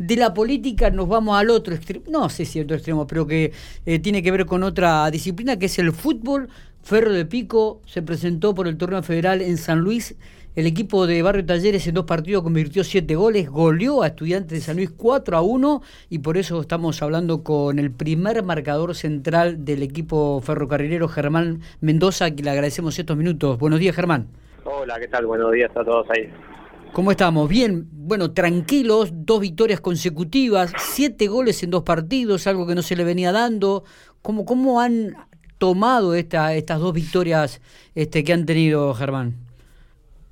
de la política nos vamos al otro extremo, no sé si otro extremo, pero que eh, tiene que ver con otra disciplina que es el fútbol. Ferro de Pico se presentó por el torneo federal en San Luis. El equipo de Barrio Talleres en dos partidos convirtió siete goles, goleó a Estudiantes de San Luis 4 a 1 y por eso estamos hablando con el primer marcador central del equipo ferrocarrilero, Germán Mendoza, que le agradecemos estos minutos. Buenos días, Germán. Hola, ¿qué tal? Buenos días a todos ahí. ¿Cómo estamos? Bien, bueno, tranquilos, dos victorias consecutivas, siete goles en dos partidos, algo que no se le venía dando. ¿Cómo, cómo han tomado esta, estas dos victorias este, que han tenido, Germán?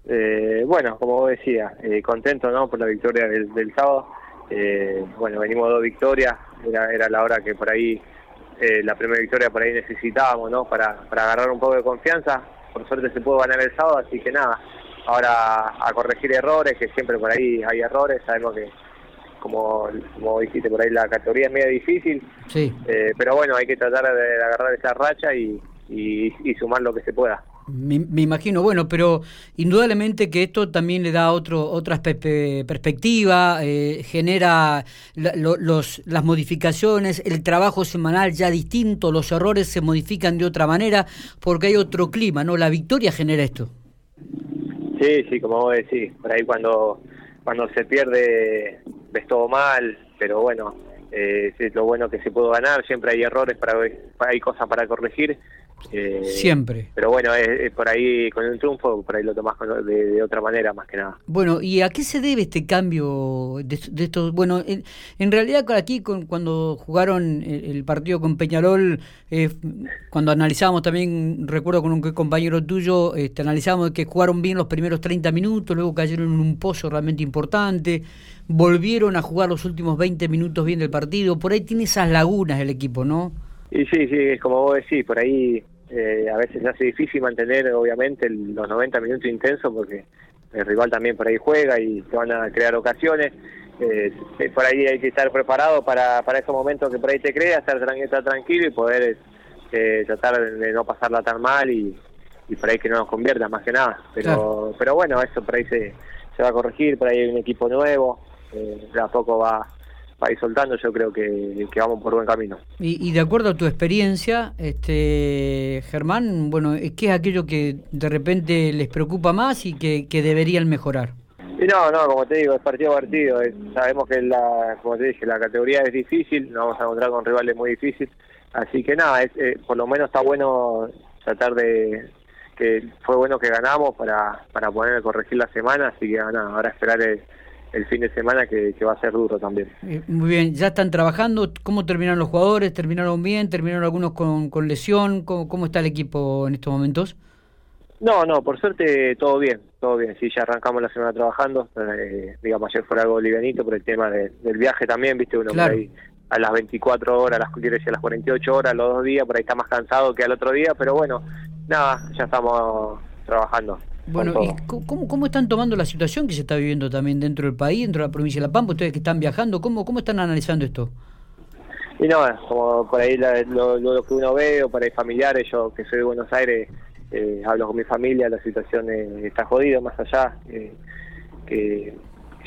Eh, bueno, como vos decías, eh, contento ¿no? por la victoria del, sábado. Eh, bueno, venimos dos victorias, era, era la hora que por ahí, eh, la primera victoria por ahí necesitábamos, ¿no? Para, para agarrar un poco de confianza. Por suerte se pudo ganar el sábado, así que nada, ahora a corregir errores, que siempre por ahí hay errores, sabemos que como, como dijiste por ahí la categoría es medio difícil, sí. Eh, pero bueno, hay que tratar de, agarrar esa racha y, y, sumar lo que se pueda. Me, imagino, bueno, pero indudablemente que esto también le da otro, otra perspectiva, eh, genera los, las modificaciones, el trabajo semanal ya distinto, los errores se modifican de otra manera porque hay otro clima, ¿no? La victoria genera esto. Sí, sí, como vos decís, por ahí cuando, cuando se pierde ves todo mal, pero bueno, eh, es lo bueno que se pudo ganar, siempre hay errores, para hay cosas para corregir eh, Siempre. Pero bueno, es, por ahí con un triunfo, por ahí lo tomás de, otra manera más que nada. Bueno, ¿y a qué se debe este cambio de, estos? Bueno, en, realidad aquí con, cuando jugaron el, partido con Peñarol, eh, cuando analizábamos también, recuerdo con un compañero tuyo, este, analizábamos que jugaron bien los primeros 30 minutos, luego cayeron en un pozo realmente importante, volvieron a jugar los últimos 20 minutos bien del partido, por ahí tiene esas lagunas el equipo, ¿no? Y sí, sí, es como vos decís, por ahí eh, a veces hace difícil mantener obviamente los 90 minutos intensos porque el rival también por ahí juega y se van a crear ocasiones. Eh, por ahí hay que estar preparado para, para esos momentos que por ahí te crea, estar, estar tranquilo y poder eh, tratar de no pasarla tan mal y, y por ahí que no nos convierta más que nada. Pero pero bueno, eso por ahí se, se va a corregir, por ahí hay un equipo nuevo, eh, de a poco va va ir soltando, yo creo que, vamos por buen camino. Y, de acuerdo a tu experiencia, este Germán, bueno, ¿qué es aquello que de repente les preocupa más y que, deberían mejorar? Y no, no, como te digo, es partido a partido. sabemos que la, como te dije, la categoría es difícil, nos vamos a encontrar con rivales muy difíciles. Así que nada, eh, por lo menos está bueno tratar de que fue bueno que ganamos para, para poder corregir la semana, así que nada, ahora esperar el, el fin de semana que, va a ser duro también. Eh, muy bien, ¿ya están trabajando? ¿Cómo terminaron los jugadores? ¿Terminaron bien? ¿Terminaron algunos con, con lesión? ¿Cómo, está el equipo en estos momentos? No, no, por suerte todo bien, todo bien. Sí, ya arrancamos la semana trabajando. Eh, digamos, ayer fue algo livianito por el tema del viaje también, viste, uno por ahí a las 24 horas, a las, a las 48 horas, los dos días, por ahí está más cansado que al otro día, pero bueno, nada, ya estamos trabajando. Bueno, ¿y cómo, cómo están tomando la situación que se está viviendo también dentro del país, dentro de la provincia de La Pampa, ustedes que están viajando, ¿cómo, cómo están analizando esto? Y no, como por ahí lo, que uno ve, o por ahí familiares, yo que soy de Buenos Aires, eh, hablo con mi familia, la situación está jodida, más allá, eh, que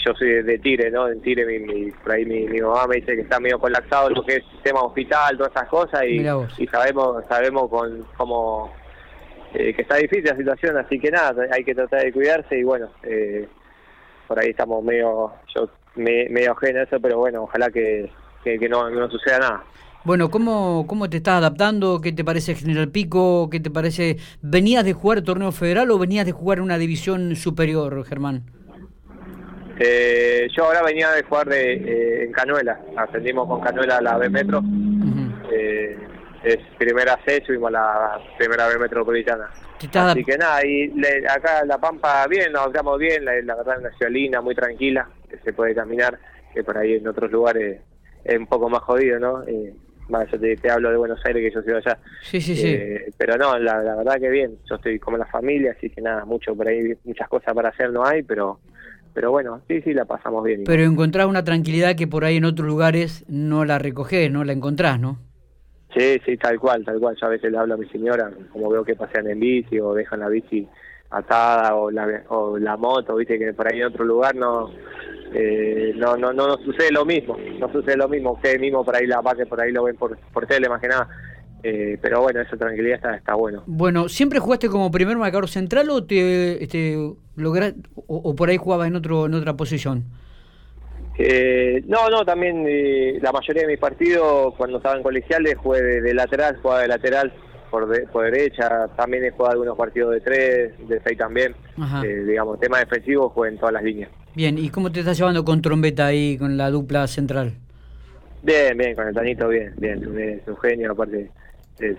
yo soy de, Tire, ¿no? En Tire, mi, por ahí mi, mamá me dice que está medio colapsado lo que es sistema hospital, todas esas cosas, y, y sabemos sabemos con cómo eh, que está difícil la situación, así que nada, hay que tratar de cuidarse y bueno, eh, por ahí estamos medio, yo medio ajeno a eso, pero bueno, ojalá que, que, no, no suceda nada. Bueno, ¿cómo, ¿cómo te estás adaptando? ¿Qué te parece General Pico? ¿Qué te parece? ¿Venías de jugar torneo federal o venías de jugar una división superior, Germán? Eh, yo ahora venía de jugar de, en Canuela, ascendimos con Canuela a la B Metro es primera C, subimos la primera B metropolitana. Así que nada, y acá La Pampa bien, nos quedamos bien, la, la verdad es una ciudad linda, muy tranquila, que se puede caminar, que por ahí en otros lugares es un poco más jodido, ¿no? Eh, yo te, hablo de Buenos Aires, que yo soy allá. Sí, sí, sí. Eh, pero no, la, verdad que bien, yo estoy como la familia, así que nada, mucho por ahí, muchas cosas para hacer no hay, pero pero bueno, sí, sí, la pasamos bien. Pero encontrás una tranquilidad que por ahí en otros lugares no la recogés, no la encontrás, ¿no? Sí, sí, tal cual, tal cual. Yo a veces le hablo a mi señora, como veo que pasean en bici o dejan la bici atada o la, o la moto, viste que por ahí en otro lugar no, eh, no, no, no, sucede lo mismo, no sucede lo mismo, ustedes mismos por ahí la que por ahí lo ven por, por tele más que nada. Eh, pero bueno, esa tranquilidad está, está bueno. Bueno, ¿siempre jugaste como primer marcador central o te este, o, por ahí jugabas en otro en otra posición? Eh, no, no, también eh, la mayoría de mis partidos cuando estaba en colegiales jugué de, lateral, jugaba de lateral por, por derecha, también he jugado algunos partidos de tres, de seis también. Eh, digamos, tema defensivo jugué en todas las líneas. Bien, ¿y cómo te estás llevando con Trombeta ahí, con la dupla central? Bien, bien, con el Tanito bien, bien, es un genio, aparte es,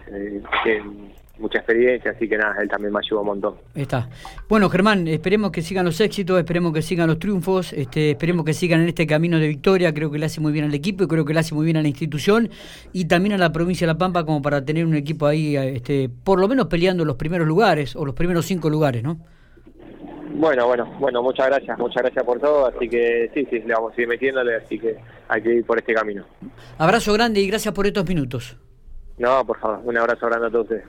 mucha experiencia, así que nada, él también me ayudó un montón. Está. Bueno, Germán, esperemos que sigan los éxitos, esperemos que sigan los triunfos, este, esperemos que sigan en este camino de victoria, creo que le hace muy bien al equipo y creo que le hace muy bien a la institución y también a la provincia de La Pampa como para tener un equipo ahí, este, por lo menos peleando los primeros lugares o los primeros cinco lugares, ¿no? Bueno, bueno, bueno, muchas gracias, muchas gracias por todo, así que sí, sí, le vamos a seguir metiéndole, así que hay que ir por este camino. Abrazo grande y gracias por estos minutos. No, por favor, un abrazo grande a todos ustedes.